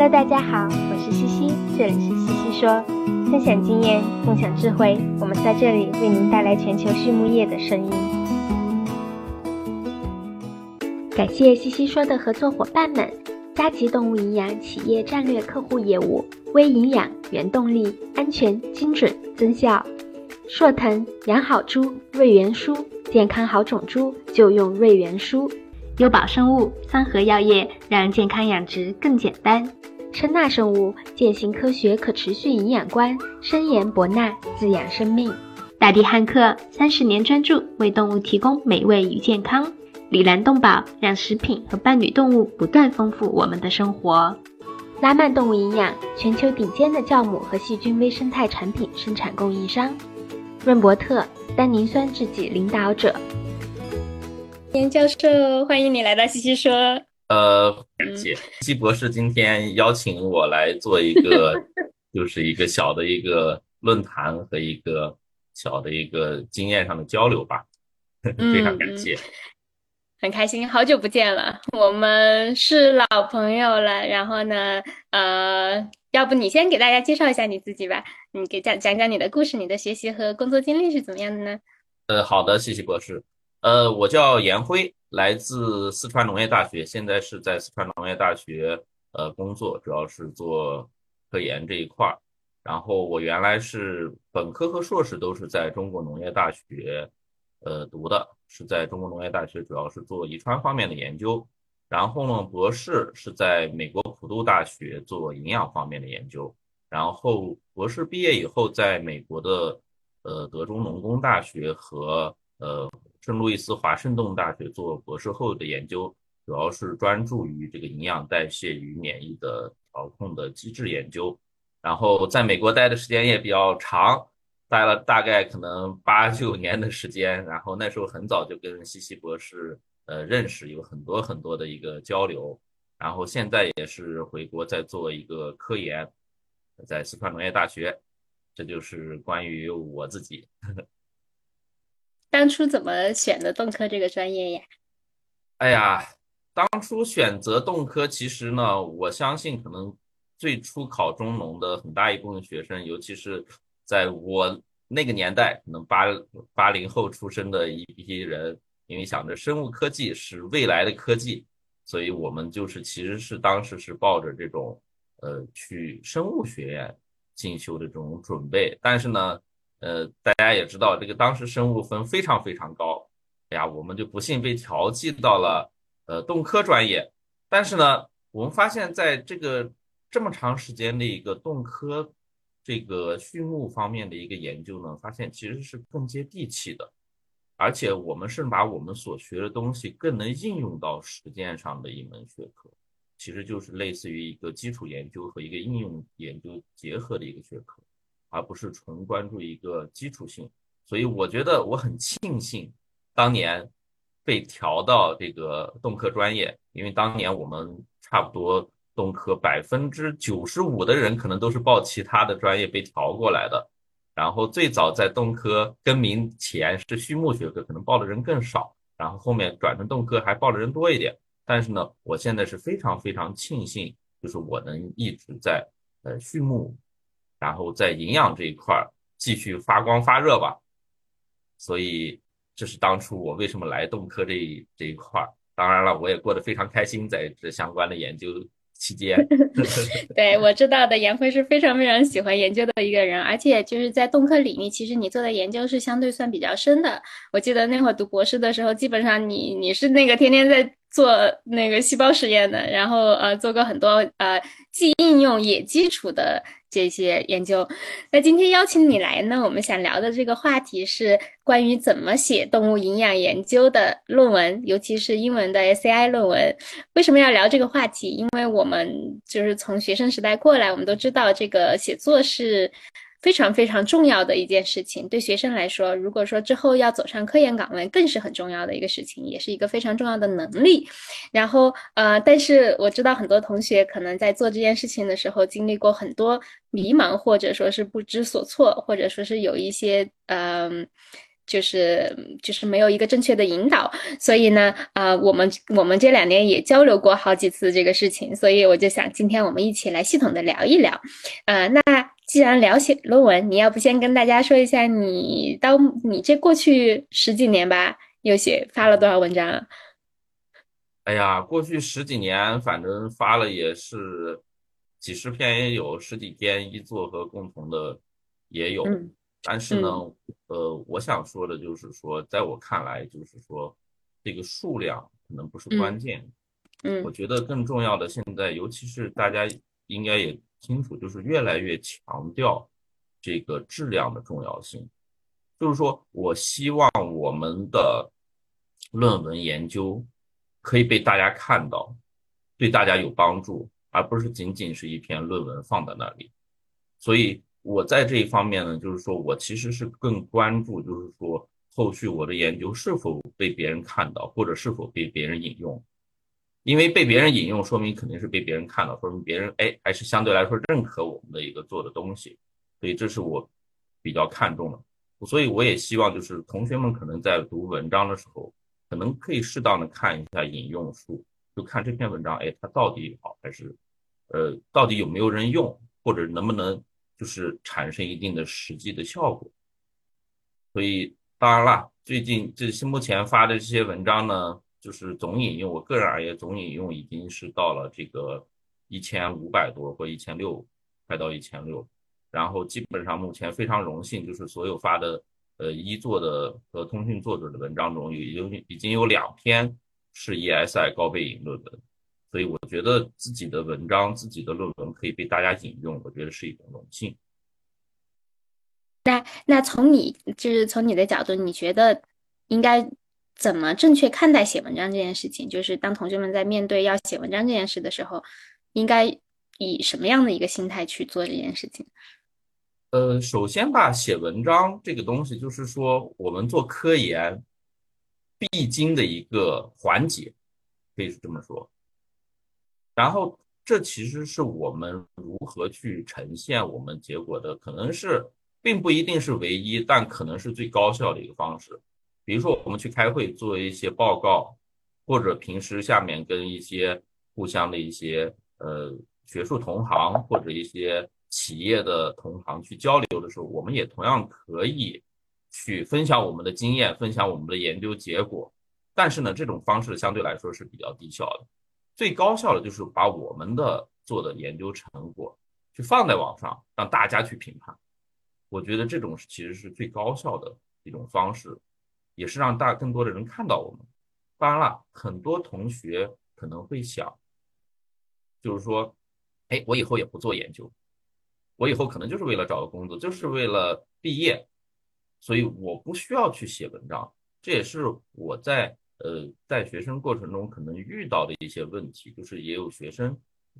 Hello，大家好，我是西西，这里是西西说，分享经验，共享智慧，我们在这里为您带来全球畜牧业的声音。感谢西西说的合作伙伴们：佳吉动物营养企业战略客户业务、微营养、原动力、安全、精准、增效；硕腾养好猪，瑞元舒，健康好种猪就用瑞元舒。优宝生物、三和药业，让健康养殖更简单。深纳生物，践行科学可持续营养观，深研博纳，滋养生命。大地汉克，三十年专注为动物提供美味与健康。里兰动宝，让食品和伴侣动物不断丰富我们的生活。拉曼动物营养，全球顶尖的酵母和细菌微生态产品生产供应商。润伯特，单宁酸制剂领导者。严教授，欢迎你来到西西说。呃，感谢西西博士今天邀请我来做一个，就是一个小的一个论坛和一个小的一个经验上的交流吧，非常感谢。很开心，好久不见了，我们是老朋友了。然后呢，呃，要不你先给大家介绍一下你自己吧，你给讲讲讲你的故事，你的学习和工作经历是怎么样的呢？呃，好的，西西博士。呃，我叫严辉，来自四川农业大学，现在是在四川农业大学呃工作，主要是做科研这一块儿。然后我原来是本科和硕士都是在中国农业大学呃读的，是在中国农业大学主要是做遗传方面的研究。然后呢，博士是在美国普渡大学做营养方面的研究。然后博士毕业以后，在美国的呃德州农工大学和呃。圣路易斯华盛顿大学做博士后的研究，主要是专注于这个营养代谢与免疫的调控的机制研究。然后在美国待的时间也比较长，待了大概可能八九年的时间。然后那时候很早就跟西西博士呃认识，有很多很多的一个交流。然后现在也是回国在做一个科研，在四川农业大学。这就是关于我自己。呵呵当初怎么选的动科这个专业呀？哎呀，当初选择动科，其实呢，我相信可能最初考中农的很大一部分学生，尤其是在我那个年代，可能八八零后出生的一批人，因为想着生物科技是未来的科技，所以我们就是其实是当时是抱着这种呃去生物学院进修的这种准备，但是呢。呃，大家也知道，这个当时生物分非常非常高，哎呀，我们就不幸被调剂到了呃动科专业。但是呢，我们发现在这个这么长时间的一个动科这个畜牧方面的一个研究呢，发现其实是更接地气的，而且我们是把我们所学的东西更能应用到实践上的一门学科，其实就是类似于一个基础研究和一个应用研究结合的一个学科。而不是纯关注一个基础性，所以我觉得我很庆幸当年被调到这个动科专业，因为当年我们差不多动科百分之九十五的人可能都是报其他的专业被调过来的，然后最早在动科更名前是畜牧学科，可能报的人更少，然后后面转成动科还报的人多一点，但是呢，我现在是非常非常庆幸，就是我能一直在呃畜牧。然后在营养这一块儿继续发光发热吧，所以这是当初我为什么来动科这一这一块儿。当然了，我也过得非常开心，在这相关的研究期间。对我知道的，严辉是非常非常喜欢研究的一个人，而且就是在动科领域，其实你做的研究是相对算比较深的。我记得那会儿读博士的时候，基本上你你是那个天天在做那个细胞实验的，然后呃做过很多呃既应用也基础的。这些研究，那今天邀请你来呢，我们想聊的这个话题是关于怎么写动物营养研究的论文，尤其是英文的 SCI 论文。为什么要聊这个话题？因为我们就是从学生时代过来，我们都知道这个写作是。非常非常重要的一件事情，对学生来说，如果说之后要走上科研岗位，更是很重要的一个事情，也是一个非常重要的能力。然后，呃，但是我知道很多同学可能在做这件事情的时候，经历过很多迷茫，或者说是不知所措，或者说是有一些，嗯。就是就是没有一个正确的引导，所以呢，啊，我们我们这两年也交流过好几次这个事情，所以我就想今天我们一起来系统的聊一聊，呃，那既然聊写论文，你要不先跟大家说一下你到你这过去十几年吧，又写发了多少文章啊？哎呀，过去十几年，反正发了也是几十篇，也有十几篇一作和共同的也有。但是呢，呃，我想说的就是说，在我看来，就是说这个数量可能不是关键。嗯，我觉得更重要的，现在尤其是大家应该也清楚，就是越来越强调这个质量的重要性。就是说我希望我们的论文研究。可以被大家看到，对大家有帮助，而不是仅仅是一篇论文放在那里。所以，我在这一方面呢，就是说我其实是更关注，就是说后续我的研究是否被别人看到，或者是否被别人引用。因为被别人引用，说明肯定是被别人看到，说明别人哎还是相对来说认可我们的一个做的东西。所以，这是我比较看重的。所以，我也希望就是同学们可能在读文章的时候。可能可以适当的看一下引用数，就看这篇文章，哎，它到底好还是，呃，到底有没有人用，或者能不能就是产生一定的实际的效果。所以当然了，最近这是目前发的这些文章呢，就是总引用，我个人而言，总引用已经是到了这个一千五百多或一千六，快到一千六。然后基本上目前非常荣幸，就是所有发的。呃，一作的和通讯作者的文章中，有有已经有两篇是 ESI 高倍引论文，所以我觉得自己的文章、自己的论文可以被大家引用，我觉得是一种荣幸。那那从你就是从你的角度，你觉得应该怎么正确看待写文章这件事情？就是当同学们在面对要写文章这件事的时候，应该以什么样的一个心态去做这件事情？呃，首先吧，写文章这个东西，就是说我们做科研必经的一个环节，可以是这么说。然后，这其实是我们如何去呈现我们结果的，可能是并不一定是唯一，但可能是最高效的一个方式。比如说，我们去开会做一些报告，或者平时下面跟一些互相的一些呃学术同行或者一些。企业的同行去交流的时候，我们也同样可以去分享我们的经验，分享我们的研究结果。但是呢，这种方式相对来说是比较低效的。最高效的就是把我们的做的研究成果去放在网上，让大家去评判。我觉得这种其实是最高效的一种方式，也是让大更多的人看到我们。当然了，很多同学可能会想，就是说，哎，我以后也不做研究。我以后可能就是为了找个工作，就是为了毕业，所以我不需要去写文章。这也是我在呃在学生过程中可能遇到的一些问题，就是也有学生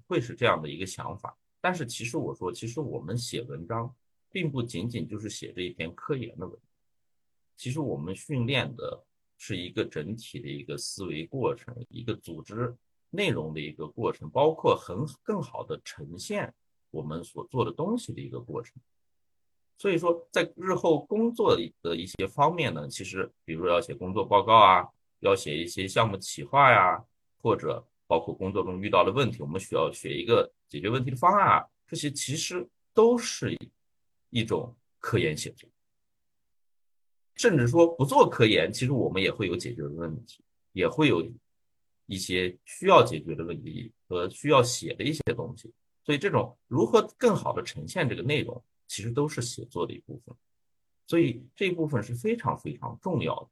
会是这样的一个想法。但是其实我说，其实我们写文章并不仅仅就是写这一篇科研的文，其实我们训练的是一个整体的一个思维过程，一个组织内容的一个过程，包括很更好的呈现。我们所做的东西的一个过程，所以说在日后工作的一些方面呢，其实比如说要写工作报告啊，要写一些项目企划呀，或者包括工作中遇到的问题，我们需要写一个解决问题的方案啊，这些其实都是一种科研写作。甚至说不做科研，其实我们也会有解决的问题，也会有一些需要解决的问题和需要写的一些东西。所以，这种如何更好的呈现这个内容，其实都是写作的一部分。所以，这一部分是非常非常重要的。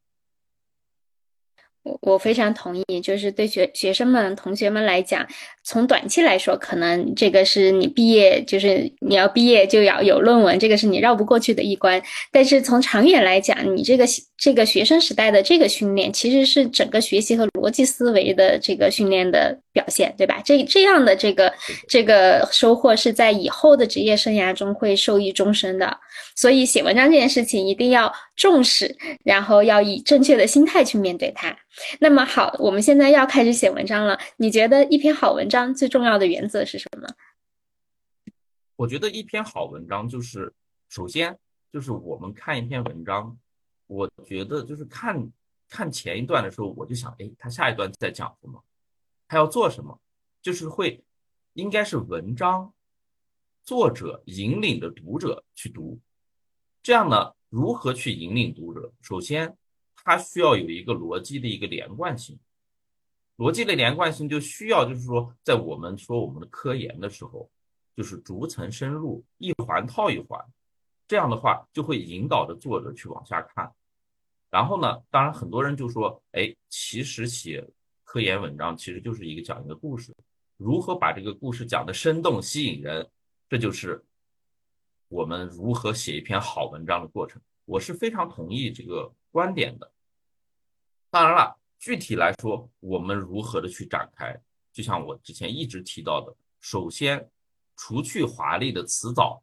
我我非常同意，就是对学学生们、同学们来讲，从短期来说，可能这个是你毕业，就是你要毕业就要有论文，这个是你绕不过去的一关。但是从长远来讲，你这个这个学生时代的这个训练，其实是整个学习和逻辑思维的这个训练的表现，对吧？这这样的这个这个收获是在以后的职业生涯中会受益终身的。所以写文章这件事情一定要重视，然后要以正确的心态去面对它。那么好，我们现在要开始写文章了。你觉得一篇好文章最重要的原则是什么？我觉得一篇好文章就是，首先就是我们看一篇文章，我觉得就是看看前一段的时候，我就想，哎，他下一段在讲什么？他要做什么？就是会应该是文章作者引领着读者去读，这样呢，如何去引领读者？首先，它需要有一个逻辑的一个连贯性。逻辑的连贯性就需要，就是说，在我们说我们的科研的时候，就是逐层深入，一环套一环，这样的话就会引导着作者去往下看。然后呢，当然很多人就说，哎，其实写科研文章其实就是一个讲一个故事，如何把这个故事讲得生动吸引人，这就是我们如何写一篇好文章的过程。我是非常同意这个观点的。当然了。具体来说，我们如何的去展开？就像我之前一直提到的，首先，除去华丽的辞藻，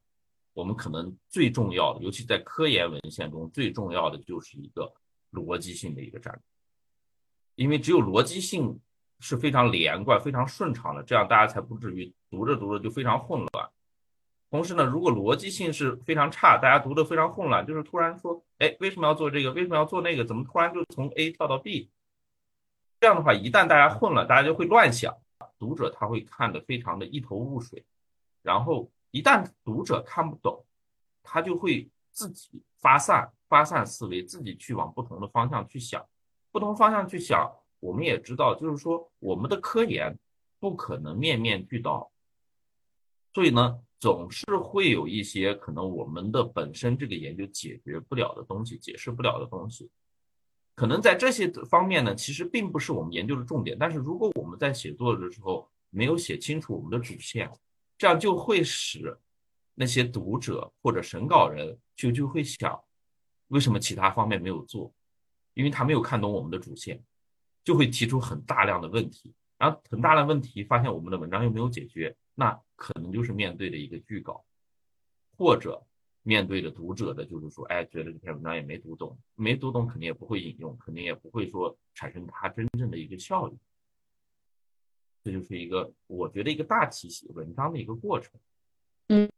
我们可能最重要的，尤其在科研文献中最重要的就是一个逻辑性的一个战略。因为只有逻辑性是非常连贯、非常顺畅的，这样大家才不至于读着读着就非常混乱。同时呢，如果逻辑性是非常差，大家读的非常混乱，就是突然说，哎，为什么要做这个？为什么要做那个？怎么突然就从 A 跳到 B？这样的话，一旦大家混了，大家就会乱想，读者他会看得非常的一头雾水。然后一旦读者看不懂，他就会自己发散、发散思维，自己去往不同的方向去想，不同方向去想。我们也知道，就是说我们的科研不可能面面俱到，所以呢，总是会有一些可能我们的本身这个研究解决不了的东西，解释不了的东西。可能在这些方面呢，其实并不是我们研究的重点。但是如果我们在写作的时候没有写清楚我们的主线，这样就会使那些读者或者审稿人就就会想，为什么其他方面没有做？因为他没有看懂我们的主线，就会提出很大量的问题。然后很大的问题发现我们的文章又没有解决，那可能就是面对的一个拒稿，或者。面对着读者的，就是说，哎，觉得这篇文章也没读懂，没读懂肯定也不会引用，肯定也不会说产生它真正的一个效益。这就是一个我觉得一个大体系文章的一个过程。嗯，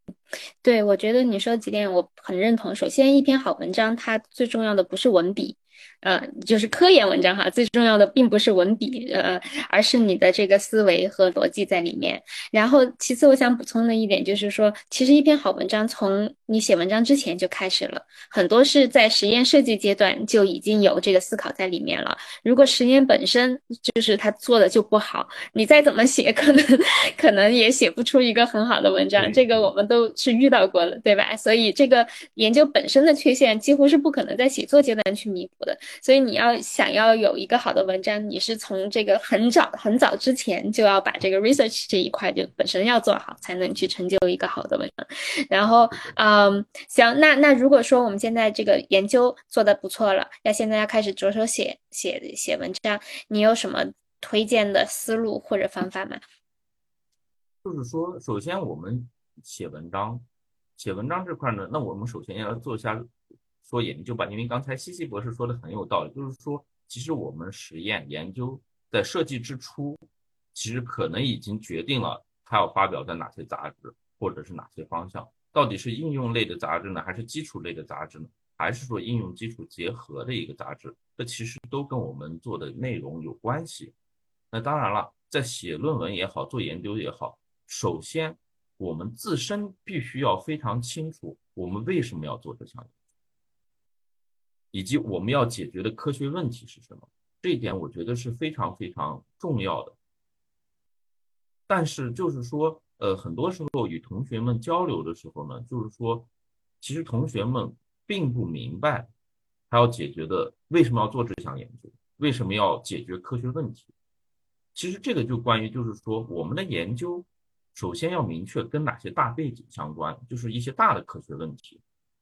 对，我觉得你说几点我很认同。首先，一篇好文章它最重要的不是文笔。呃，就是科研文章哈，最重要的并不是文笔，呃，而是你的这个思维和逻辑在里面。然后，其次我想补充的一点就是说，其实一篇好文章从你写文章之前就开始了，很多是在实验设计阶段就已经有这个思考在里面了。如果实验本身就是他做的就不好，你再怎么写，可能可能也写不出一个很好的文章。这个我们都是遇到过的，对吧？所以这个研究本身的缺陷几乎是不可能在写作阶段去弥补的。所以你要想要有一个好的文章，你是从这个很早很早之前就要把这个 research 这一块就本身要做好，才能去成就一个好的文章。然后，嗯，行，那那如果说我们现在这个研究做的不错了，要现在要开始着手写写写文章，你有什么推荐的思路或者方法吗？就是说，首先我们写文章，写文章这块呢，那我们首先要做一下。说研究吧，因为刚才西西博士说的很有道理，就是说，其实我们实验研究在设计之初，其实可能已经决定了它要发表在哪些杂志，或者是哪些方向，到底是应用类的杂志呢，还是基础类的杂志呢，还是说应用基础结合的一个杂志？这其实都跟我们做的内容有关系。那当然了，在写论文也好，做研究也好，首先我们自身必须要非常清楚，我们为什么要做这项。以及我们要解决的科学问题是什么？这一点我觉得是非常非常重要的。但是就是说，呃，很多时候与同学们交流的时候呢，就是说，其实同学们并不明白他要解决的为什么要做这项研究，为什么要解决科学问题。其实这个就关于就是说，我们的研究首先要明确跟哪些大背景相关，就是一些大的科学问题，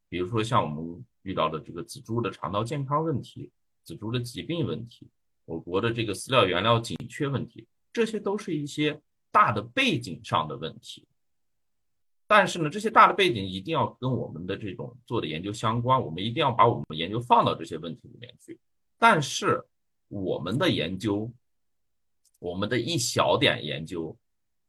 比如说像我们。遇到的这个仔猪的肠道健康问题、仔猪的疾病问题、我国的这个饲料原料紧缺问题，这些都是一些大的背景上的问题。但是呢，这些大的背景一定要跟我们的这种做的研究相关，我们一定要把我们研究放到这些问题里面去。但是我们的研究，我们的一小点研究，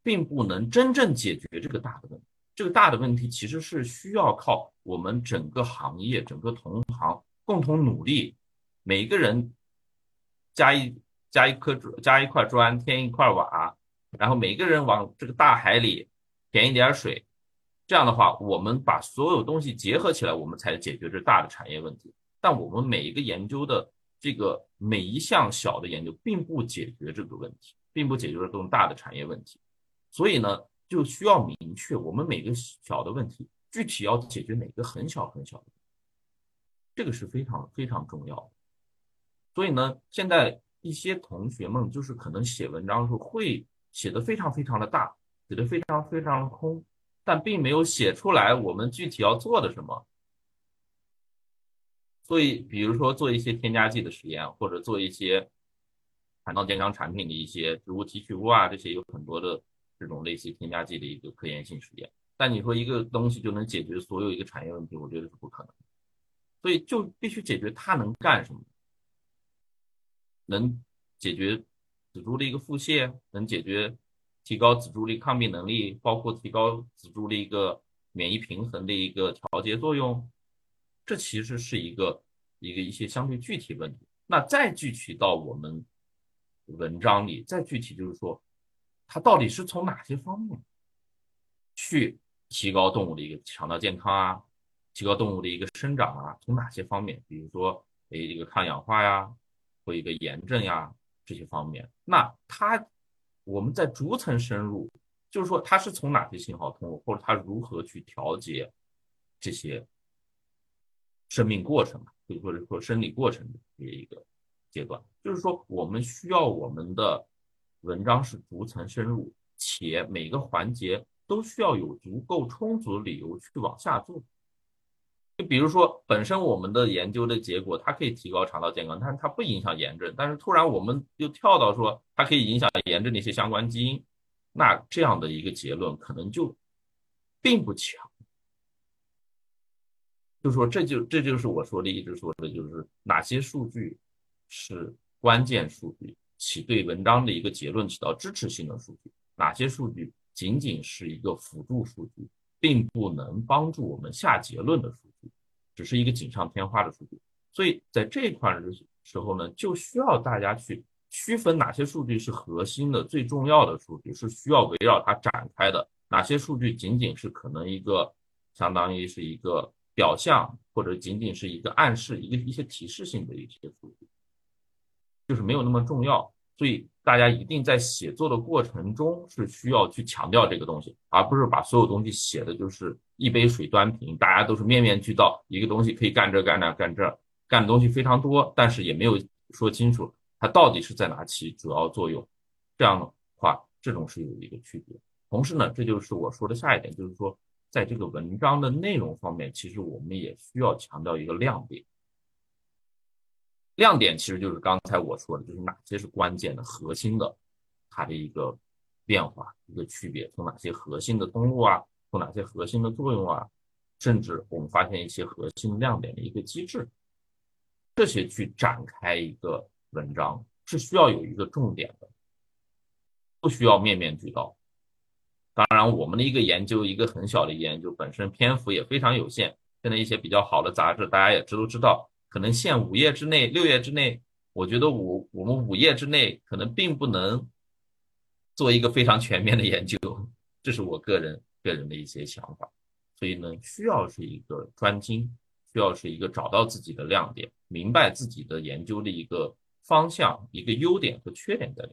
并不能真正解决这个大的问题。这个大的问题其实是需要靠我们整个行业、整个同行共同努力，每一个人加一加一颗砖加一块砖，添一块瓦，然后每个人往这个大海里填一点水，这样的话，我们把所有东西结合起来，我们才解决这大的产业问题。但我们每一个研究的这个每一项小的研究，并不解决这个问题，并不解决这种大的产业问题。所以呢，就需要明确我们每个小的问题具体要解决哪个很小很小的，这个是非常非常重要的。所以呢，现在一些同学们就是可能写文章的时候会写的非常非常的大，写的非常非常的空，但并没有写出来我们具体要做的什么。所以，比如说做一些添加剂的实验，或者做一些肠道健康产品的一些植物提取物啊，这些有很多的。这种类似添加剂的一个科研性实验，但你说一个东西就能解决所有一个产业问题，我觉得是不可能。所以就必须解决它能干什么，能解决仔猪的一个腹泻，能解决提高仔猪的抗病能力，包括提高仔猪的一个免疫平衡的一个调节作用。这其实是一个一个一些相对具体问题。那再具体到我们文章里，再具体就是说。它到底是从哪些方面去提高动物的一个肠道健康啊，提高动物的一个生长啊？从哪些方面？比如说，诶，一个抗氧化呀，或一个炎症呀这些方面。那它，我们在逐层深入，就是说它是从哪些信号通过，或者它如何去调节这些生命过程，或者说生理过程的一个阶段。就是说，我们需要我们的。文章是逐层深入，且每个环节都需要有足够充足理由去往下做。就比如说，本身我们的研究的结果，它可以提高肠道健康，但是它不影响炎症。但是突然我们又跳到说，它可以影响炎症的一些相关基因，那这样的一个结论可能就并不强。就说这就这就是我说的一直说的，就是哪些数据是关键数据。起对文章的一个结论起到支持性的数据，哪些数据仅仅是一个辅助数据，并不能帮助我们下结论的数据，只是一个锦上添花的数据。所以在这一块的时候呢，就需要大家去区分哪些数据是核心的、最重要的数据，是需要围绕它展开的；哪些数据仅仅是可能一个相当于是一个表象，或者仅仅是一个暗示、一个一些提示性的一些数据，就是没有那么重要。所以大家一定在写作的过程中是需要去强调这个东西，而不是把所有东西写的就是一杯水端平，大家都是面面俱到，一个东西可以干这干那干这，干的东西非常多，但是也没有说清楚它到底是在哪起主要作用。这样的话，这种是有一个区别。同时呢，这就是我说的下一点，就是说在这个文章的内容方面，其实我们也需要强调一个亮点。亮点其实就是刚才我说的，就是哪些是关键的、核心的，它的一个变化、一个区别，从哪些核心的通路啊，从哪些核心的作用啊，甚至我们发现一些核心亮点的一个机制，这些去展开一个文章是需要有一个重点的，不需要面面俱到。当然，我们的一个研究，一个很小的研究，本身篇幅也非常有限。现在一些比较好的杂志，大家也知都知道。可能限五页之内、六页之内，我觉得五我们五页之内可能并不能做一个非常全面的研究，这是我个人个人的一些想法。所以呢，需要是一个专精，需要是一个找到自己的亮点，明白自己的研究的一个方向、一个优点和缺点在里。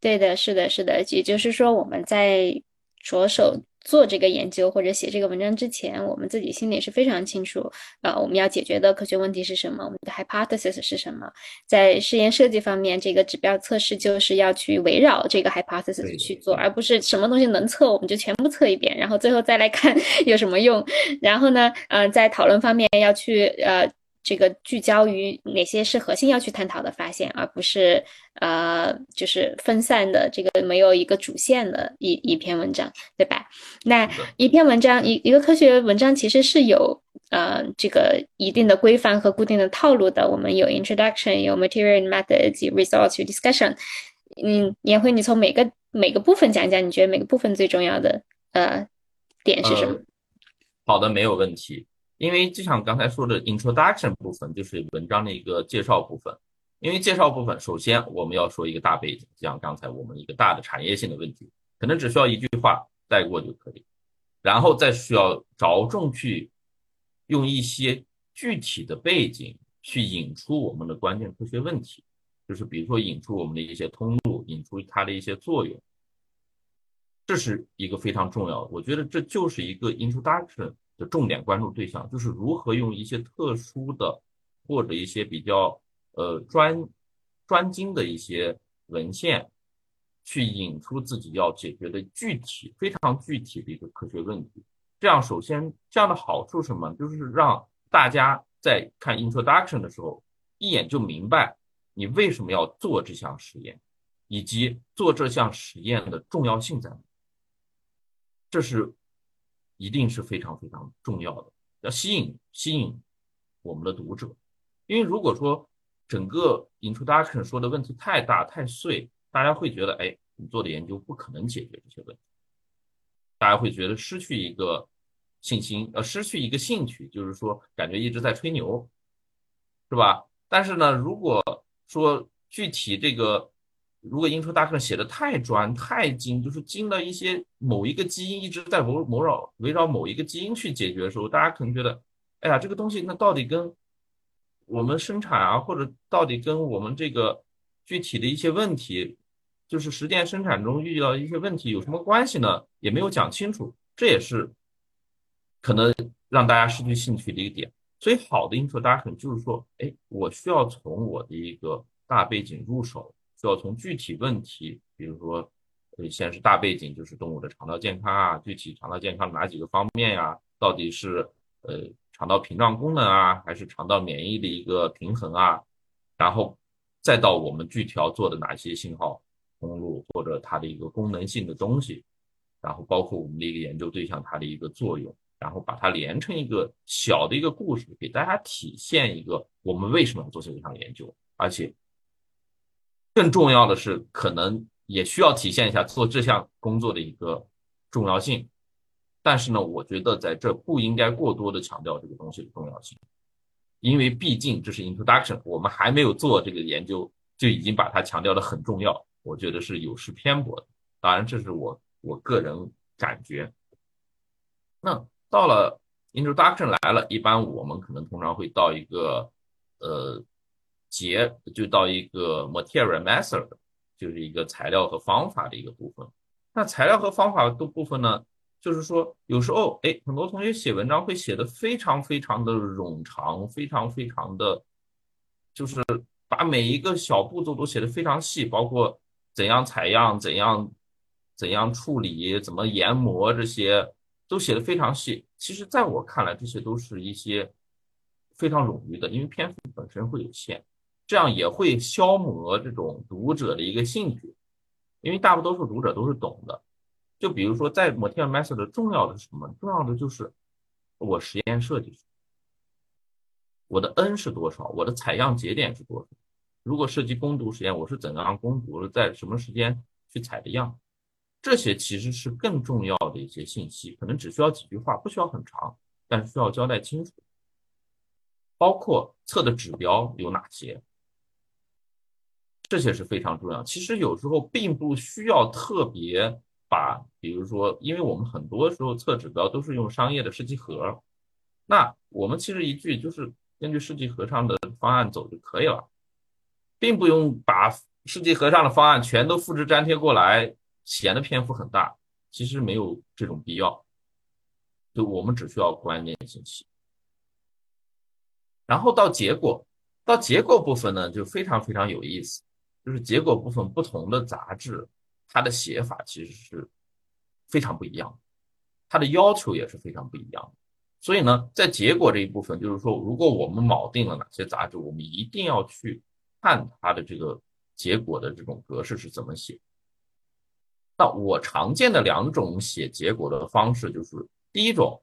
对的，是的，是的，也就是说我们在着手。做这个研究或者写这个文章之前，我们自己心里是非常清楚，呃，我们要解决的科学问题是什么，我们的 hypothesis 是什么。在实验设计方面，这个指标测试就是要去围绕这个 hypothesis 去做，而不是什么东西能测我们就全部测一遍，然后最后再来看 有什么用。然后呢，嗯，在讨论方面要去呃。这个聚焦于哪些是核心要去探讨的发现，而不是呃，就是分散的这个没有一个主线的一一篇文章，对吧？那一篇文章一一个科学文章其实是有呃这个一定的规范和固定的套路的。我们有 introduction，有 material methods，有 results，有 discussion。嗯，颜辉，你从每个每个部分讲讲，你觉得每个部分最重要的呃点是什么？好的，没有问题。因为就像刚才说的，introduction 部分就是文章的一个介绍部分。因为介绍部分，首先我们要说一个大背景，就像刚才我们一个大的产业性的问题，可能只需要一句话带过就可以，然后再需要着重去用一些具体的背景去引出我们的关键科学问题，就是比如说引出我们的一些通路，引出它的一些作用，这是一个非常重要的。我觉得这就是一个 introduction 的重点关注对象，就是如何用一些特殊的或者一些比较。呃，专专精的一些文献，去引出自己要解决的具体、非常具体的一个科学问题。这样，首先这样的好处什么？就是让大家在看 introduction 的时候，一眼就明白你为什么要做这项实验，以及做这项实验的重要性在哪。这是一定是非常非常重要的，要吸引吸引我们的读者，因为如果说。整个 introduction 说的问题太大太碎，大家会觉得，哎，你做的研究不可能解决这些问题，大家会觉得失去一个信心，呃，失去一个兴趣，就是说感觉一直在吹牛，是吧？但是呢，如果说具体这个，如果 introduction 写的太专太精，就是精的一些某一个基因一直在围围绕围绕某一个基因去解决的时候，大家可能觉得，哎呀，这个东西那到底跟我们生产啊，或者到底跟我们这个具体的一些问题，就是实践生产中遇到一些问题有什么关系呢？也没有讲清楚，这也是可能让大家失去兴趣的一个点。所以，好的 introduction 就是说，哎，我需要从我的一个大背景入手，需要从具体问题，比如说，呃，先是大背景，就是动物的肠道健康啊，具体肠道健康哪几个方面呀？到底是呃。肠道屏障功能啊，还是肠道免疫的一个平衡啊，然后再到我们具体要做的哪些信号通路或者它的一个功能性的东西，然后包括我们的一个研究对象它的一个作用，然后把它连成一个小的一个故事，给大家体现一个我们为什么要做这项研究，而且更重要的是，可能也需要体现一下做这项工作的一个重要性。但是呢，我觉得在这不应该过多的强调这个东西的重要性，因为毕竟这是 introduction，我们还没有做这个研究就已经把它强调的很重要，我觉得是有失偏颇的。当然，这是我我个人感觉。那到了 introduction 来了，一般我们可能通常会到一个呃结，就到一个 material method，就是一个材料和方法的一个部分。那材料和方法的部分呢？就是说，有时候，哎，很多同学写文章会写的非常非常的冗长，非常非常的，就是把每一个小步骤都写的非常细，包括怎样采样、怎样怎样处理、怎么研磨这些，都写的非常细。其实，在我看来，这些都是一些非常冗余的，因为篇幅本身会有限，这样也会消磨这种读者的一个兴趣，因为大多数读者都是懂的。就比如说，在 material method 重要的是什么？重要的就是我实验设计，我的 n 是多少？我的采样节点是多少？如果涉及攻读实验，我是怎样攻读的？在什么时间去采的样？这些其实是更重要的一些信息，可能只需要几句话，不需要很长，但是需要交代清楚。包括测的指标有哪些？这些是非常重要。其实有时候并不需要特别。把，比如说，因为我们很多时候测指标都是用商业的试剂盒，那我们其实一句就是根据试剂盒上的方案走就可以了，并不用把试剂盒上的方案全都复制粘贴过来，显得篇幅很大。其实没有这种必要，就我们只需要关键信息。然后到结果，到结果部分呢，就非常非常有意思，就是结果部分不同的杂志。它的写法其实是非常不一样，它的要求也是非常不一样。所以呢，在结果这一部分，就是说，如果我们锚定了哪些杂志，我们一定要去看它的这个结果的这种格式是怎么写。那我常见的两种写结果的方式，就是第一种，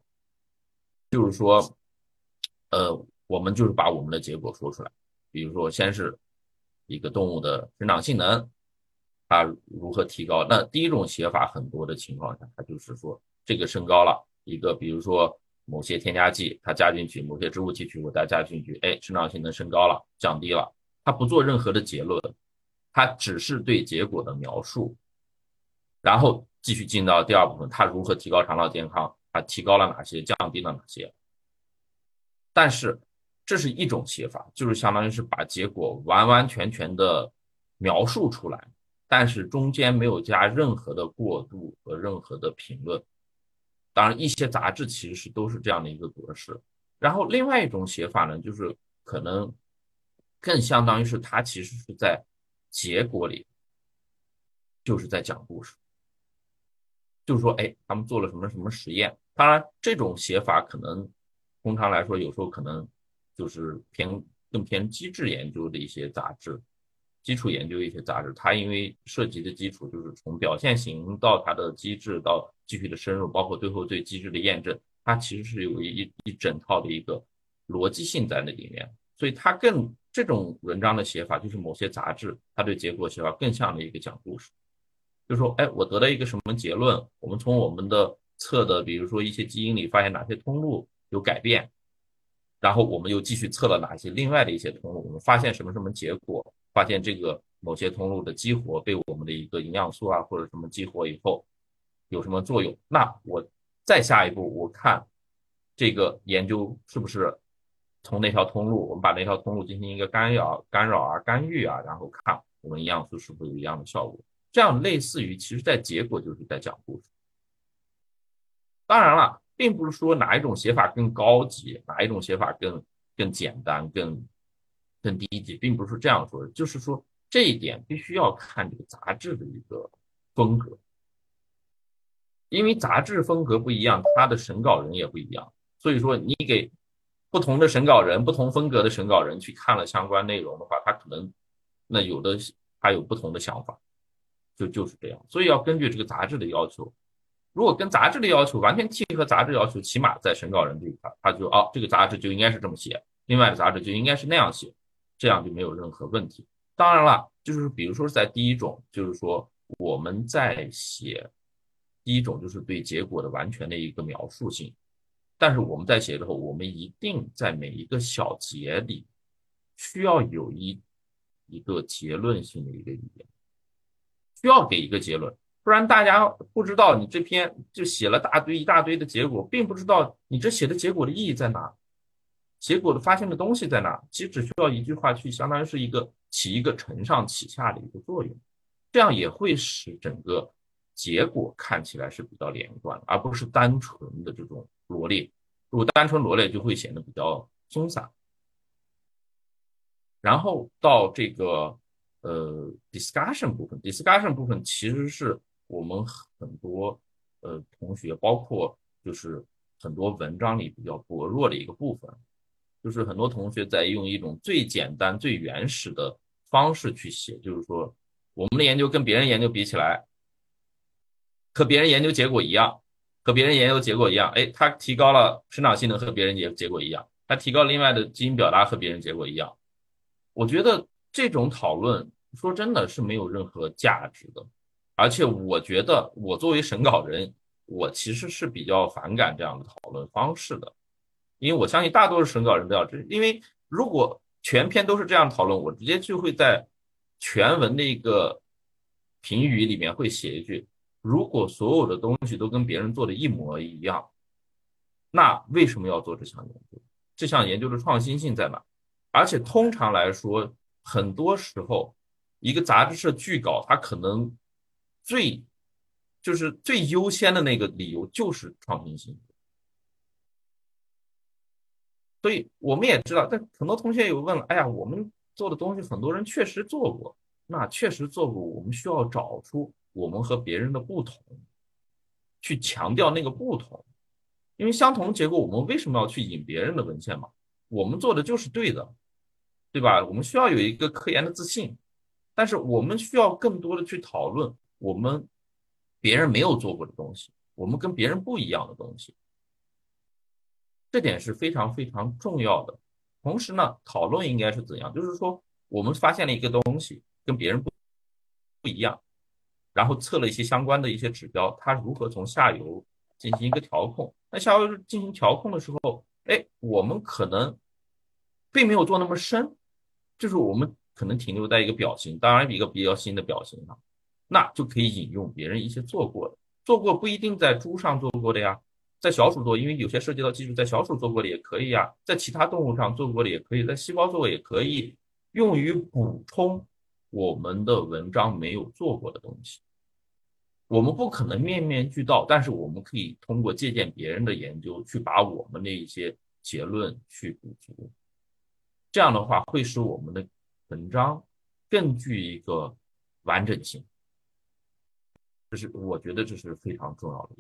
就是说，呃，我们就是把我们的结果说出来，比如说，先是一个动物的生长性能。它如何提高？那第一种写法，很多的情况下，它就是说这个升高了一个，比如说某些添加剂它加进去，某些植物提取物它加进去，哎，生长性能升高了，降低了，它不做任何的结论，它只是对结果的描述，然后继续进到第二部分，它如何提高肠道健康，它提高了哪些，降低了哪些，但是这是一种写法，就是相当于是把结果完完全全的描述出来。但是中间没有加任何的过渡和任何的评论，当然一些杂志其实是都是这样的一个格式。然后另外一种写法呢，就是可能更相当于是它其实是在结果里，就是在讲故事，就是说，哎，他们做了什么什么实验。当然这种写法可能通常来说有时候可能就是偏更偏机制研究的一些杂志。基础研究一些杂志，它因为涉及的基础就是从表现型到它的机制到继续的深入，包括最后对机制的验证，它其实是有一一整套的一个逻辑性在那里面。所以它更这种文章的写法，就是某些杂志它对结果写法更像的一个讲故事，就说，哎，我得到一个什么结论？我们从我们的测的，比如说一些基因里发现哪些通路有改变，然后我们又继续测了哪些另外的一些通路，我们发现什么什么结果？发现这个某些通路的激活被我们的一个营养素啊或者什么激活以后有什么作用？那我再下一步我看这个研究是不是从那条通路，我们把那条通路进行一个干扰、干扰啊、干预啊，然后看我们营养素是不是有一样的效果？这样类似于其实在结果就是在讲故事。当然了，并不是说哪一种写法更高级，哪一种写法更更简单、更。更低级，并不是这样说的，就是说这一点必须要看这个杂志的一个风格，因为杂志风格不一样，它的审稿人也不一样，所以说你给不同的审稿人、不同风格的审稿人去看了相关内容的话，他可能那有的他有不同的想法，就就是这样，所以要根据这个杂志的要求，如果跟杂志的要求完全契合杂志要求，起码在审稿人这一块，他就哦这个杂志就应该是这么写，另外的杂志就应该是那样写。这样就没有任何问题。当然了，就是比如说在第一种，就是说我们在写第一种，就是对结果的完全的一个描述性。但是我们在写之后，我们一定在每一个小节里需要有一一个结论性的一个语言，需要给一个结论，不然大家不知道你这篇就写了大堆一大堆的结果，并不知道你这写的结果的意义在哪。结果的发现的东西在哪？其实只需要一句话去，相当于是一个起一个承上启下的一个作用，这样也会使整个结果看起来是比较连贯，而不是单纯的这种罗列。如果单纯罗列，就会显得比较松散。然后到这个呃 discussion 部分，discussion 部分其实是我们很多呃同学，包括就是很多文章里比较薄弱的一个部分。就是很多同学在用一种最简单、最原始的方式去写，就是说我们的研究跟别人研究比起来，和别人研究结果一样，和别人研究结果一样，哎，他提高了生长性能和别人结结果一样，他提高另外的基因表达和别人结果一样。我觉得这种讨论说真的是没有任何价值的，而且我觉得我作为审稿人，我其实是比较反感这样的讨论方式的。因为我相信大多数审稿人都要这，因为如果全篇都是这样讨论，我直接就会在全文的一个评语里面会写一句：如果所有的东西都跟别人做的一模一样，那为什么要做这项研究？这项研究的创新性在哪？而且通常来说，很多时候一个杂志社拒稿，它可能最就是最优先的那个理由就是创新性。所以我们也知道，但很多同学有问了，哎呀，我们做的东西很多人确实做过，那确实做过，我们需要找出我们和别人的不同，去强调那个不同，因为相同结果，我们为什么要去引别人的文献嘛？我们做的就是对的，对吧？我们需要有一个科研的自信，但是我们需要更多的去讨论我们别人没有做过的东西，我们跟别人不一样的东西。这点是非常非常重要的。同时呢，讨论应该是怎样？就是说，我们发现了一个东西跟别人不不一样，然后测了一些相关的一些指标，它如何从下游进行一个调控。那下游进行调控的时候，哎，我们可能并没有做那么深，就是我们可能停留在一个表型，当然一个比较新的表型上，那就可以引用别人一些做过的，做过不一定在猪上做过的呀。在小鼠做，因为有些涉及到技术，在小鼠做过的也可以呀，在其他动物上做过的也可以，在细胞做过也可以，用于补充我们的文章没有做过的东西。我们不可能面面俱到，但是我们可以通过借鉴别人的研究，去把我们的一些结论去补足。这样的话，会使我们的文章更具一个完整性。这是我觉得这是非常重要的。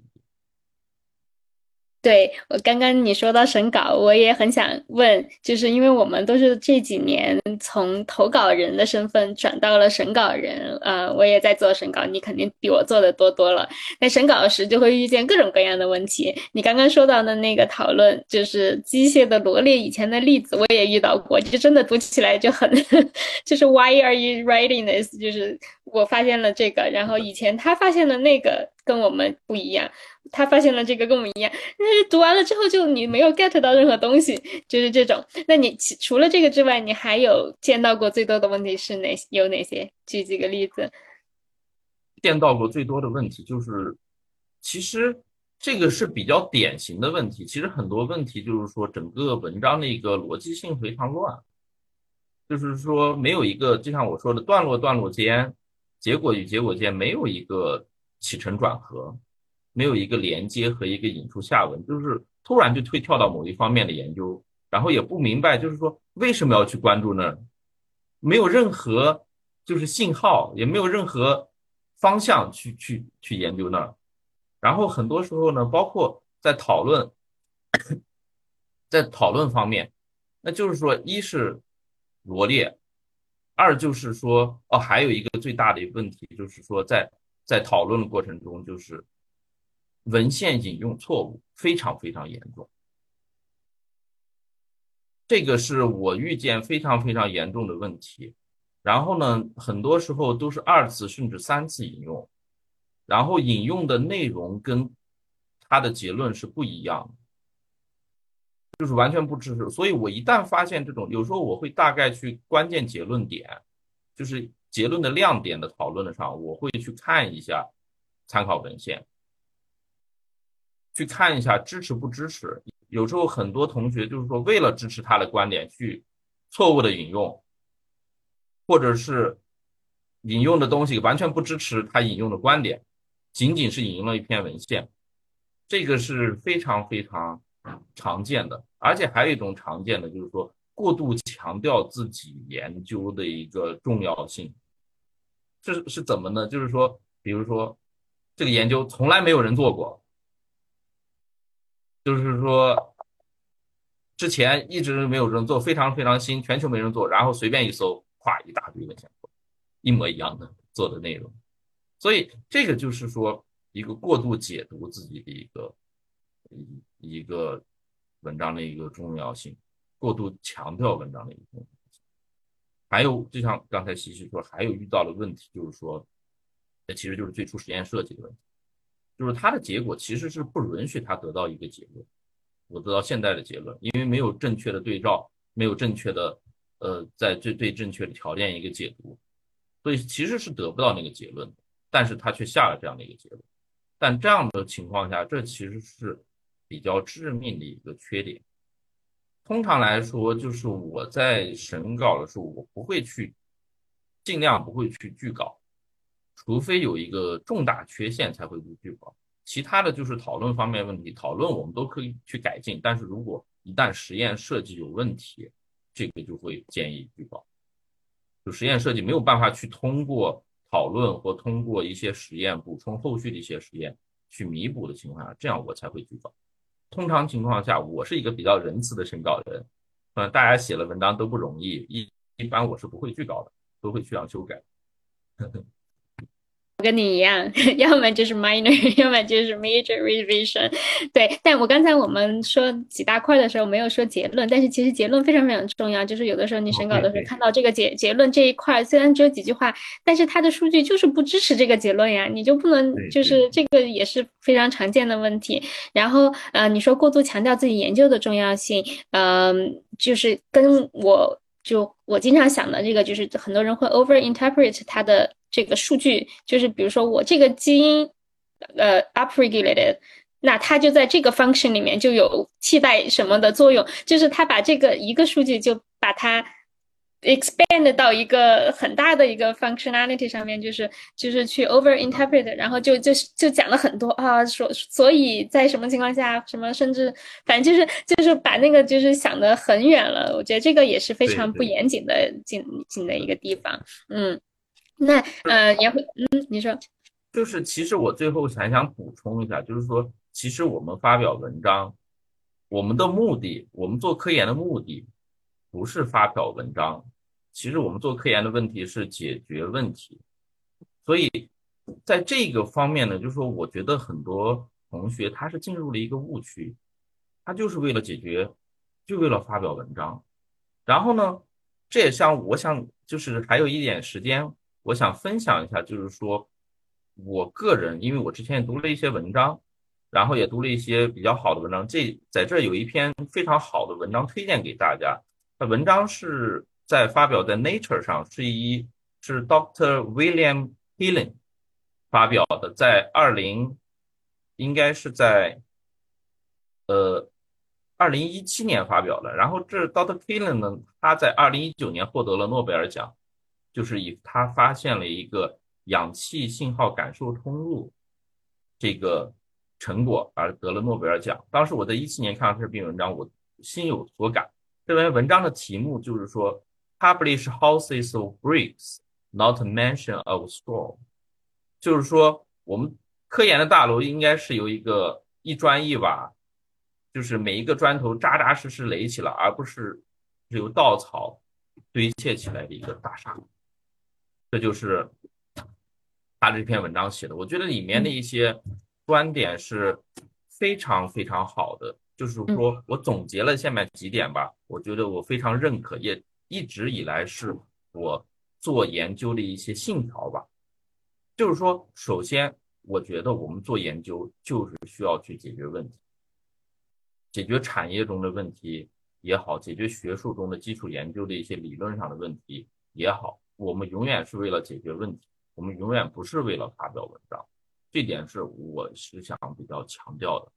对我刚刚你说到审稿，我也很想问，就是因为我们都是这几年从投稿人的身份转到了审稿人，呃，我也在做审稿，你肯定比我做的多多了。在审稿时就会遇见各种各样的问题。你刚刚说到的那个讨论，就是机械的罗列以前的例子，我也遇到过，就真的读起来就很，就是 Why are you writing this？就是我发现了这个，然后以前他发现了那个，跟我们不一样。他发现了这个跟我们一样，但是读完了之后就你没有 get 到任何东西，就是这种。那你除了这个之外，你还有见到过最多的问题是哪有哪些？举几个例子。见到过最多的问题就是，其实这个是比较典型的问题。其实很多问题就是说，整个文章的一个逻辑性非常乱，就是说没有一个，就像我说的，段落段落间，结果与结果间没有一个起承转合。没有一个连接和一个引出下文，就是突然就会跳到某一方面的研究，然后也不明白，就是说为什么要去关注呢？没有任何就是信号，也没有任何方向去去去研究那儿。然后很多时候呢，包括在讨论，在讨论方面，那就是说，一是罗列，二就是说，哦，还有一个最大的问题，就是说，在在讨论的过程中，就是。文献引用错误非常非常严重，这个是我遇见非常非常严重的问题。然后呢，很多时候都是二次甚至三次引用，然后引用的内容跟他的结论是不一样的，就是完全不支持。所以我一旦发现这种，有时候我会大概去关键结论点，就是结论的亮点的讨论的上，我会去看一下参考文献。去看一下支持不支持，有时候很多同学就是说为了支持他的观点去错误的引用，或者是引用的东西完全不支持他引用的观点，仅仅是引用了一篇文献，这个是非常非常常见的，而且还有一种常见的就是说过度强调自己研究的一个重要性，这是是怎么呢？就是说，比如说这个研究从来没有人做过。就是说，之前一直没有人做，非常非常新，全球没人做，然后随便一搜，咵一大堆文献，一模一样的做的内容，所以这个就是说一个过度解读自己的一个一一个文章的一个重要性，过度强调文章的一个。还有，就像刚才西西说，还有遇到的问题就是说，那其实就是最初实验设计的问题。就是它的结果其实是不允许它得到一个结论，我得到现在的结论，因为没有正确的对照，没有正确的呃在最最正确的条件一个解读，所以其实是得不到那个结论的。但是他却下了这样的一个结论，但这样的情况下，这其实是比较致命的一个缺点。通常来说，就是我在审稿的时候，我不会去尽量不会去拒稿。除非有一个重大缺陷才会去拒稿，其他的就是讨论方面问题，讨论我们都可以去改进。但是如果一旦实验设计有问题，这个就会建议拒稿。就实验设计没有办法去通过讨论或通过一些实验补充后续的一些实验去弥补的情况下，这样我才会拒稿。通常情况下，我是一个比较仁慈的审稿人，嗯，大家写了文章都不容易，一一般我是不会拒稿的，都会去让修改。跟你一样，要么就是 minor，要么就是 major revision。对，但我刚才我们说几大块的时候没有说结论，但是其实结论非常非常重要。就是有的时候你审稿的时候看到这个结结论这一块，虽然只有几句话，但是它的数据就是不支持这个结论呀，你就不能就是这个也是非常常见的问题。然后呃，你说过度强调自己研究的重要性，嗯，就是跟我就我经常想的这个，就是很多人会 over interpret 它的。这个数据就是，比如说我这个基因，呃，upregulated，那它就在这个 function 里面就有替代什么的作用，就是它把这个一个数据就把它 expand 到一个很大的一个 functionality 上面，就是就是去 over interpret，然后就就就讲了很多啊，所所以在什么情况下，什么甚至反正就是就是把那个就是想的很远了，我觉得这个也是非常不严谨的谨谨的一个地方，嗯。那呃也会嗯，你说，就是其实我最后还想补充一下，就是说，其实我们发表文章，我们的目的，我们做科研的目的，不是发表文章，其实我们做科研的问题是解决问题，所以在这个方面呢，就是说，我觉得很多同学他是进入了一个误区，他就是为了解决，就为了发表文章，然后呢，这也像我想，就是还有一点时间。我想分享一下，就是说，我个人，因为我之前也读了一些文章，然后也读了一些比较好的文章。这在这有一篇非常好的文章推荐给大家。那文章是在发表在 Nature 上，是一是 Doctor William Healing 发表的，在二零应该是在呃二零一七年发表的。然后这 Dr. Healing 呢，他在二零一九年获得了诺贝尔奖。就是以他发现了一个氧气信号感受通路这个成果而得了诺贝尔奖。当时我在一七年看到这篇文章，我心有所感。这篇文章的题目就是说，Publish houses of bricks, not mention of storm。就是说，我们科研的大楼应该是由一个一砖一瓦，就是每一个砖头扎扎实实垒起来，而不是由稻草堆砌起来的一个大厦。这就是他这篇文章写的，我觉得里面的一些观点是非常非常好的。就是说我总结了下面几点吧，我觉得我非常认可，也一直以来是我做研究的一些信条吧。就是说，首先，我觉得我们做研究就是需要去解决问题，解决产业中的问题也好，解决学术中的基础研究的一些理论上的问题也好。我们永远是为了解决问题，我们永远不是为了发表文章，这点是我是想比较强调的。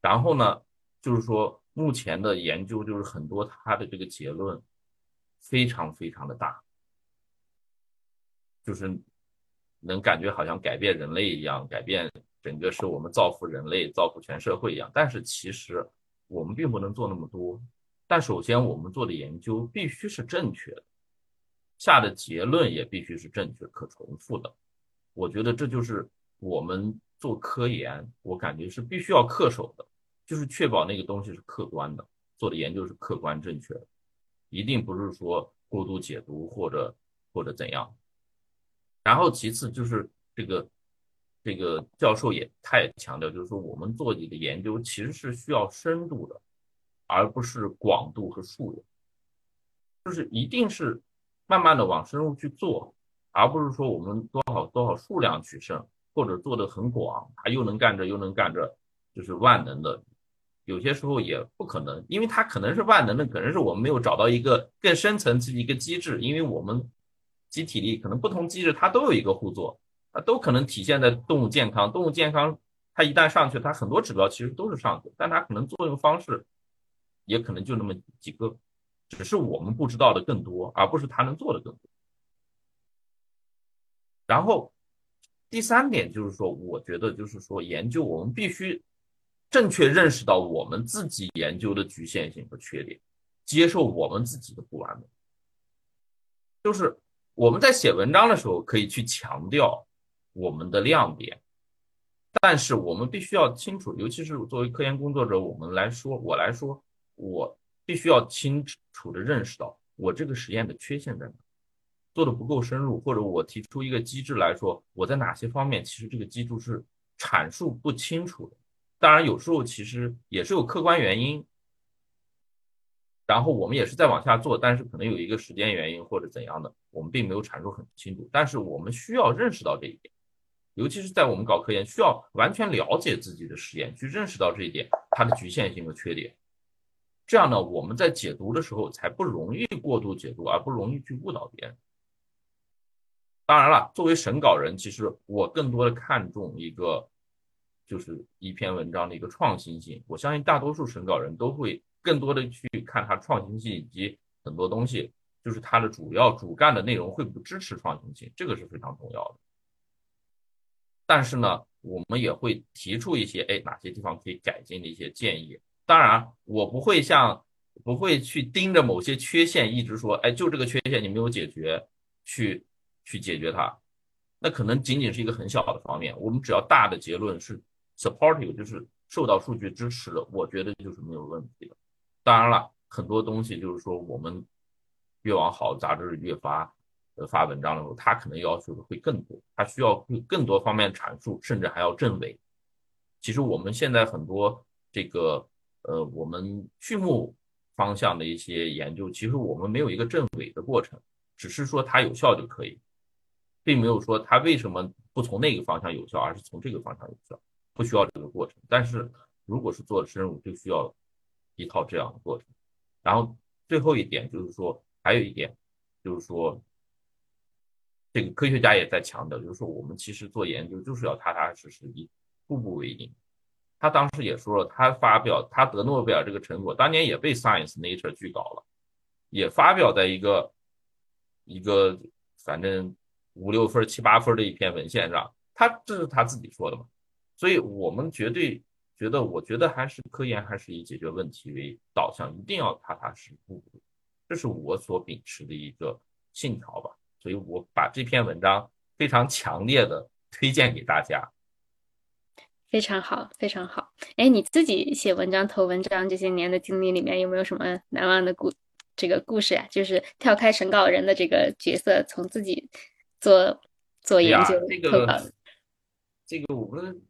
然后呢，就是说目前的研究就是很多它的这个结论非常非常的大，就是能感觉好像改变人类一样，改变整个是我们造福人类、造福全社会一样。但是其实我们并不能做那么多。但首先我们做的研究必须是正确的。下的结论也必须是正确、可重复的。我觉得这就是我们做科研，我感觉是必须要恪守的，就是确保那个东西是客观的，做的研究是客观正确的，一定不是说过度解读或者或者怎样。然后其次就是这个这个教授也太强调，就是说我们做你的研究其实是需要深度的，而不是广度和数量，就是一定是。慢慢的往深入去做，而不是说我们多少多少数量取胜，或者做的很广，他又能干这又能干这，就是万能的，有些时候也不可能，因为它可能是万能的，可能是我们没有找到一个更深层次的一个机制，因为我们集体力可能不同机制它都有一个互作，它都可能体现在动物健康，动物健康它一旦上去，它很多指标其实都是上去，但它可能作用方式也可能就那么几个。只是我们不知道的更多，而不是他能做的更多。然后第三点就是说，我觉得就是说，研究我们必须正确认识到我们自己研究的局限性和缺点，接受我们自己的不完美。就是我们在写文章的时候可以去强调我们的亮点，但是我们必须要清楚，尤其是作为科研工作者，我们来说，我来说，我。必须要清楚的认识到我这个实验的缺陷在哪。做的不够深入，或者我提出一个机制来说，我在哪些方面其实这个机制是阐述不清楚的。当然，有时候其实也是有客观原因，然后我们也是在往下做，但是可能有一个时间原因或者怎样的，我们并没有阐述很清楚。但是我们需要认识到这一点，尤其是在我们搞科研，需要完全了解自己的实验，去认识到这一点它的局限性和缺点。这样呢，我们在解读的时候才不容易过度解读，而不容易去误导别人。当然了，作为审稿人，其实我更多的看重一个。就是一篇文章的一个创新性，我相信大多数审稿人都会更多的去看它创新性以及很多东西，就是它的主要主干的内容会不支持创新性，这个是非常重要的。但是呢，我们也会提出一些，哎，哪些地方可以改进的一些建议。当然，我不会像不会去盯着某些缺陷一直说，哎，就这个缺陷你没有解决，去去解决它，那可能仅仅是一个很小的方面。我们只要大的结论是。supportive 就是受到数据支持的，我觉得就是没有问题的。当然了，很多东西就是说我们越往好杂志越发呃发文章的时候，它可能要求的会更多，它需要更多方面阐述，甚至还要证伪。其实我们现在很多这个呃我们畜牧方向的一些研究，其实我们没有一个证伪的过程，只是说它有效就可以，并没有说它为什么不从那个方向有效，而是从这个方向有效。不需要这个过程，但是如果是做的深入，就需要一套这样的过程。然后最后一点就是说，还有一点就是说，这个科学家也在强调，就是说我们其实做研究就是要踏踏实实一，步步为营。他当时也说了，他发表他得诺贝尔这个成果，当年也被 Science Nature 拒稿了，也发表在一个一个反正五六分七八分的一篇文献上，他这是他自己说的嘛。所以我们绝对觉得，我觉得还是科研还是以解决问题为导向，一定要踏踏实实，这是我所秉持的一个信条吧。所以我把这篇文章非常强烈的推荐给大家。非常好，非常好。哎，你自己写文章、投文章这些年的经历里面，有没有什么难忘的故这个故事呀？就是跳开审稿人的这个角色，从自己做做研究这个。这个我们。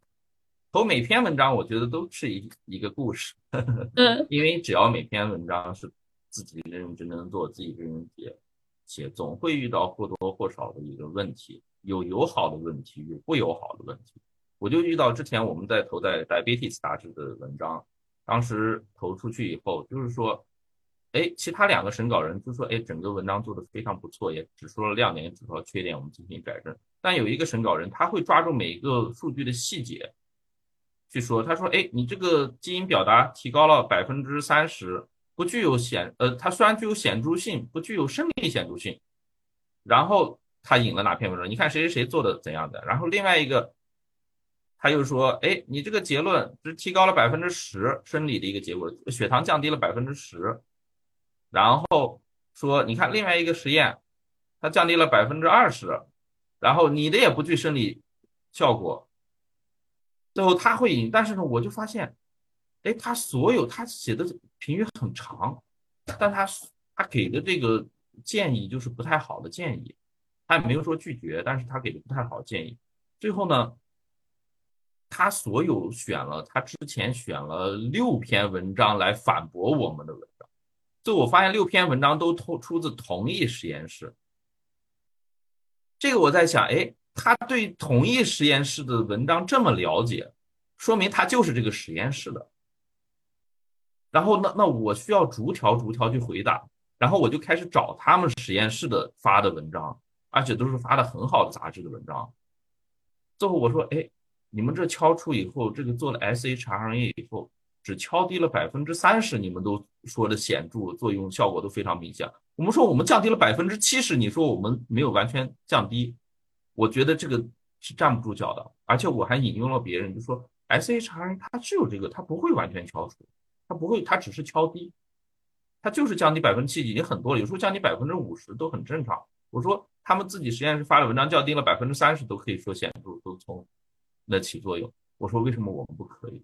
投每篇文章，我觉得都是一一个故事，嗯，因为只要每篇文章是自己认认真真做，自己认真写，写总会遇到或多或少的一个问题，有友好的问题，有不友好的问题。我就遇到之前我们在投在《Diabetes》杂志的文章，当时投出去以后，就是说，哎，其他两个审稿人就说，哎，整个文章做的非常不错，也只说了亮点，也只说了缺点，我们进行改正。但有一个审稿人，他会抓住每一个数据的细节。去说，他说，哎，你这个基因表达提高了百分之三十，不具有显，呃，它虽然具有显著性，不具有生理显著性。然后他引了哪篇文章？你看谁谁谁做的怎样的？然后另外一个，他又说，哎，你这个结论只提高了百分之十生理的一个结果，血糖降低了百分之十。然后说，你看另外一个实验，它降低了百分之二十，然后你的也不具生理效果。最后他会赢，但是呢，我就发现，哎，他所有他写的评语很长，但他他给的这个建议就是不太好的建议，他也没有说拒绝，但是他给的不太好建议。最后呢，他所有选了，他之前选了六篇文章来反驳我们的文章，最后我发现六篇文章都出出自同一实验室。这个我在想，哎。他对同一实验室的文章这么了解，说明他就是这个实验室的。然后，那那我需要逐条逐条去回答，然后我就开始找他们实验室的发的文章，而且都是发的很好的杂志的文章。最后我说：“哎，你们这敲出以后，这个做了 shRNA 以后，只敲低了百分之三十，你们都说的显著作用效果都非常明显。我们说我们降低了百分之七十，你说我们没有完全降低。”我觉得这个是站不住脚的，而且我还引用了别人，就说 shRNA 它是有这个，它不会完全敲除，它不会，它只是敲低，它就是降低百分之七已经很多了，有时候降低百分之五十都很正常。我说他们自己实验室发的文章降低了百分之三十都可以说显著，都从的起作用。我说为什么我们不可以？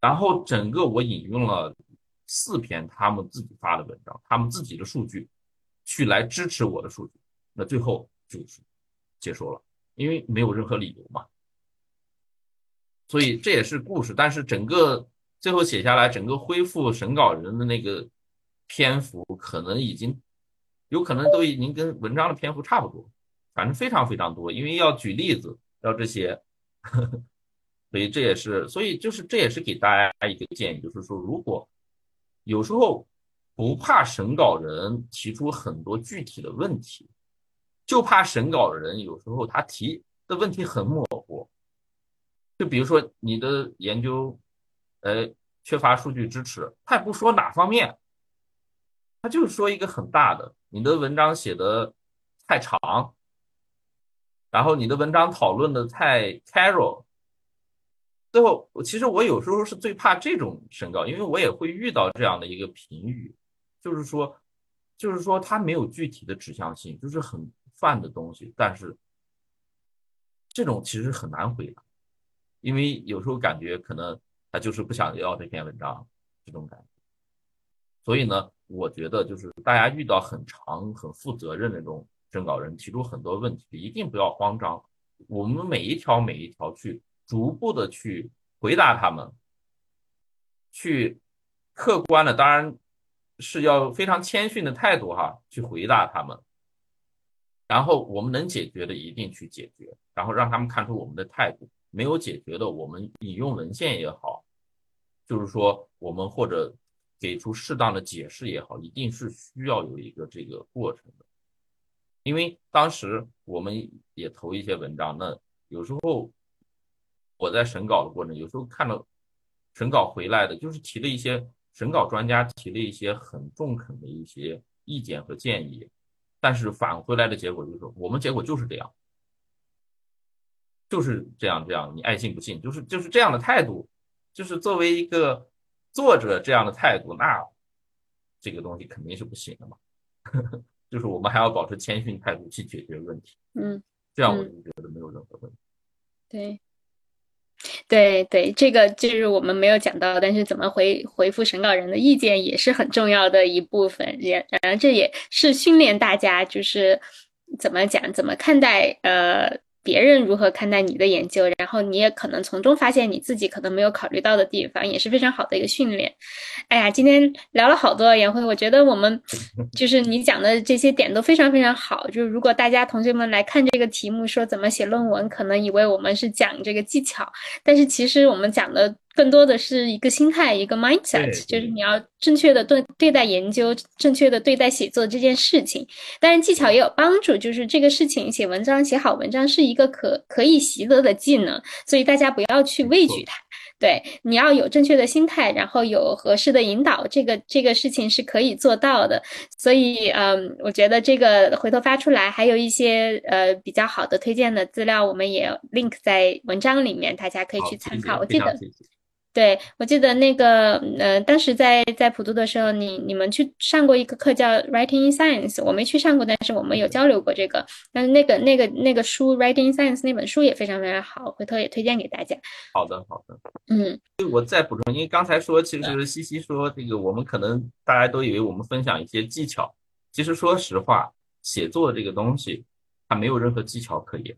然后整个我引用了四篇他们自己发的文章，他们自己的数据。去来支持我的数据，那最后就是接受了，因为没有任何理由嘛。所以这也是故事，但是整个最后写下来，整个恢复审稿人的那个篇幅，可能已经有可能都已经跟文章的篇幅差不多，反正非常非常多，因为要举例子，要这些，所以这也是，所以就是这也是给大家一个建议，就是说，如果有时候不怕审稿人提出很多具体的问题，就怕审稿人有时候他提的问题很模糊。就比如说你的研究，呃，缺乏数据支持，他也不说哪方面，他就是说一个很大的，你的文章写的太长，然后你的文章讨论的太 casual，最后其实我有时候是最怕这种审稿，因为我也会遇到这样的一个评语，就是说，就是说他没有具体的指向性，就是很泛的东西，但是这种其实很难回答。因为有时候感觉可能他就是不想要这篇文章这种感觉，所以呢，我觉得就是大家遇到很长、很负责任那种征稿人提出很多问题，一定不要慌张，我们每一条每一条去逐步的去回答他们，去客观的，当然是要非常谦逊的态度哈，去回答他们，然后我们能解决的一定去解决，然后让他们看出我们的态度。没有解决的，我们引用文献也好，就是说我们或者给出适当的解释也好，一定是需要有一个这个过程的。因为当时我们也投一些文章，那有时候我在审稿的过程，有时候看到审稿回来的，就是提了一些审稿专家提了一些很中肯的一些意见和建议，但是返回来的结果就是我们结果就是这样。就是这样，这样你爱信不信，就是就是这样的态度，就是作为一个作者这样的态度，那这个东西肯定是不行的嘛。呵呵就是我们还要保持谦逊态度去解决问题，嗯，这样我就觉得没有任何问题。对，对对，这个就是我们没有讲到，但是怎么回回复审稿人的意见也是很重要的一部分，也然后这也是训练大家就是怎么讲，怎么看待呃。别人如何看待你的研究，然后你也可能从中发现你自己可能没有考虑到的地方，也是非常好的一个训练。哎呀，今天聊了好多颜辉，我觉得我们 就是你讲的这些点都非常非常好。就是如果大家同学们来看这个题目，说怎么写论文，可能以为我们是讲这个技巧，但是其实我们讲的。更多的是一个心态，一个 mindset，就是你要正确的对对待研究，正确的对待写作这件事情。当然，技巧也有帮助，就是这个事情写文章写好文章是一个可可以习得的技能，所以大家不要去畏惧它。对，你要有正确的心态，然后有合适的引导，这个这个事情是可以做到的。所以，嗯，我觉得这个回头发出来，还有一些呃比较好的推荐的资料，我们也 link 在文章里面，大家可以去参考。我记得。对，我记得那个，呃，当时在在普渡的时候，你你们去上过一个课叫 Writing in Science，我没去上过，但是我们有交流过这个。但是那个那个那个书 Writing in Science 那本书也非常非常好，回头也推荐给大家。好的，好的。嗯，我再补充，因为刚才说，其实西西说这个，我们可能大家都以为我们分享一些技巧，其实说实话，写作这个东西，它没有任何技巧可言，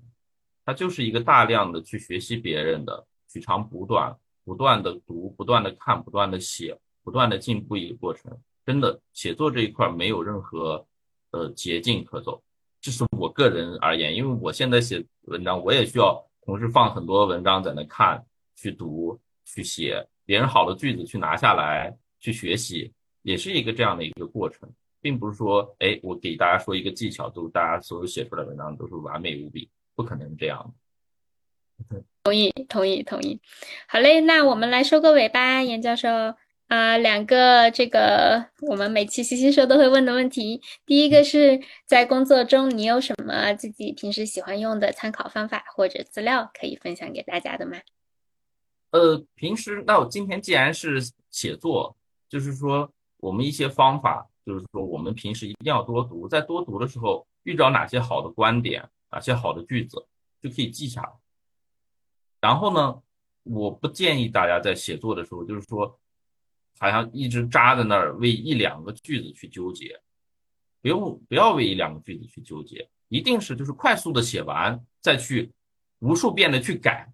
它就是一个大量的去学习别人的，取长补短。不断的读，不断的看，不断的写，不断的进步一个过程。真的，写作这一块没有任何呃捷径可走。这是我个人而言，因为我现在写文章，我也需要同时放很多文章在那看、去读、去写，别人好的句子去拿下来去学习，也是一个这样的一个过程，并不是说，哎，我给大家说一个技巧，都大家所有写出来文章都是完美无比，不可能这样的。同意，同意，同意。好嘞，那我们来收个尾吧，严教授。啊，两个这个我们每期西西说都会问的问题。第一个是在工作中你有什么自己平时喜欢用的参考方法或者资料可以分享给大家的吗？呃，平时那我今天既然是写作，就是说我们一些方法，就是说我们平时一定要多读，在多读的时候遇到哪些好的观点，哪些好的句子，就可以记下来。然后呢，我不建议大家在写作的时候，就是说，好像一直扎在那儿为一两个句子去纠结，不用不要为一两个句子去纠结，一定是就是快速的写完，再去无数遍的去改。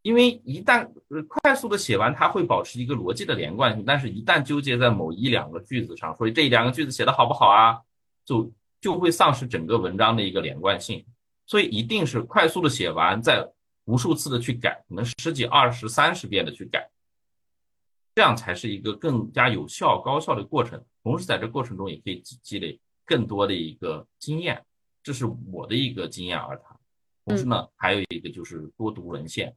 因为一旦快速的写完，它会保持一个逻辑的连贯性，但是一旦纠结在某一两个句子上，所以这一两个句子写的好不好啊，就就会丧失整个文章的一个连贯性。所以一定是快速的写完，再无数次的去改，可能十几、二十、三十遍的去改，这样才是一个更加有效、高效的过程。同时在这过程中也可以积积累更多的一个经验，这是我的一个经验而谈。同时呢，还有一个就是多读文献。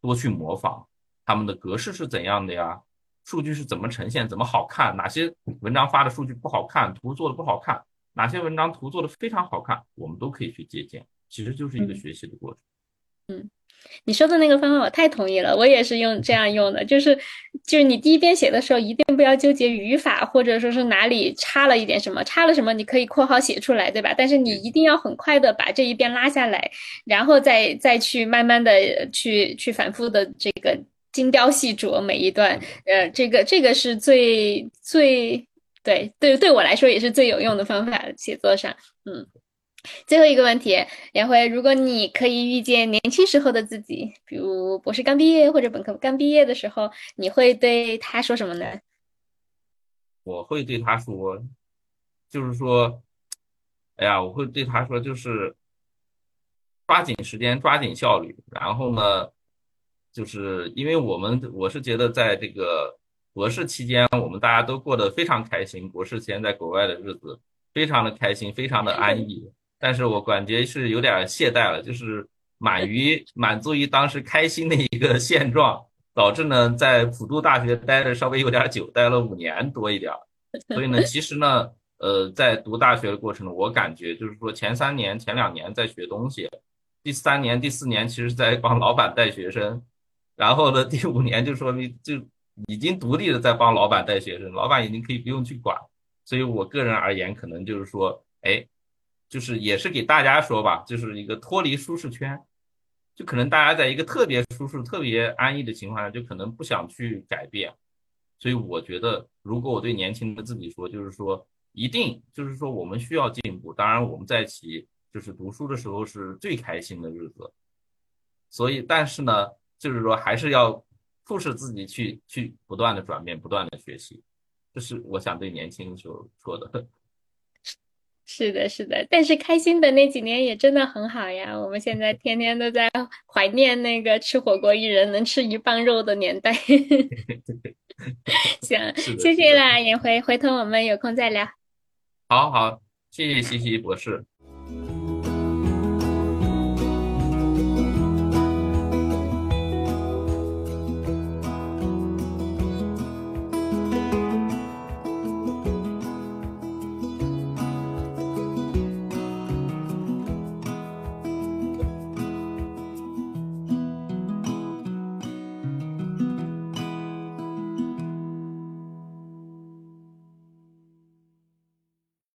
多去模仿他们的格式是怎样的呀？数据是怎么呈现？怎么好看？哪些文章发的数据不好看？图做的不好看？哪些文章图做的非常好看？我们都可以去借鉴，其实就是一个学习的过程。嗯。你说的那个方法我太同意了，我也是用这样用的，就是就是你第一遍写的时候一定不要纠结语法，或者说是哪里差了一点什么，差了什么你可以括号写出来，对吧？但是你一定要很快的把这一遍拉下来，然后再再去慢慢的去去反复的这个精雕细琢每一段，呃，这个这个是最最对对对我来说也是最有用的方法，写作上，嗯。最后一个问题，杨辉，如果你可以遇见年轻时候的自己，比如博士刚毕业或者本科刚毕业的时候，你会对他说什么呢？我会对他说，就是说，哎呀，我会对他说，就是抓紧时间，抓紧效率。然后呢，就是因为我们，我是觉得在这个博士期间，我们大家都过得非常开心。博士期间在国外的日子非常的开心，非常的安逸。但是我感觉是有点懈怠了，就是满于满足于当时开心的一个现状，导致呢在普渡大学待的稍微有点久，待了五年多一点。所以呢，其实呢，呃，在读大学的过程中，我感觉就是说前三年、前两年在学东西，第三年、第四年其实在帮老板带学生，然后呢，第五年就说明就已经独立的在帮老板带学生，老板已经可以不用去管。所以我个人而言，可能就是说，哎。就是也是给大家说吧，就是一个脱离舒适圈，就可能大家在一个特别舒适、特别安逸的情况下，就可能不想去改变。所以我觉得，如果我对年轻的自己说，就是说一定就是说我们需要进步。当然，我们在一起就是读书的时候是最开心的日子。所以，但是呢，就是说还是要促使自己去去不断的转变、不断的学习。这是我想对年轻时候说的。是的，是的，但是开心的那几年也真的很好呀。我们现在天天都在怀念那个吃火锅一人能吃一磅肉的年代。行，谢谢啦，颜回，回头我们有空再聊。好好，谢谢西西博士。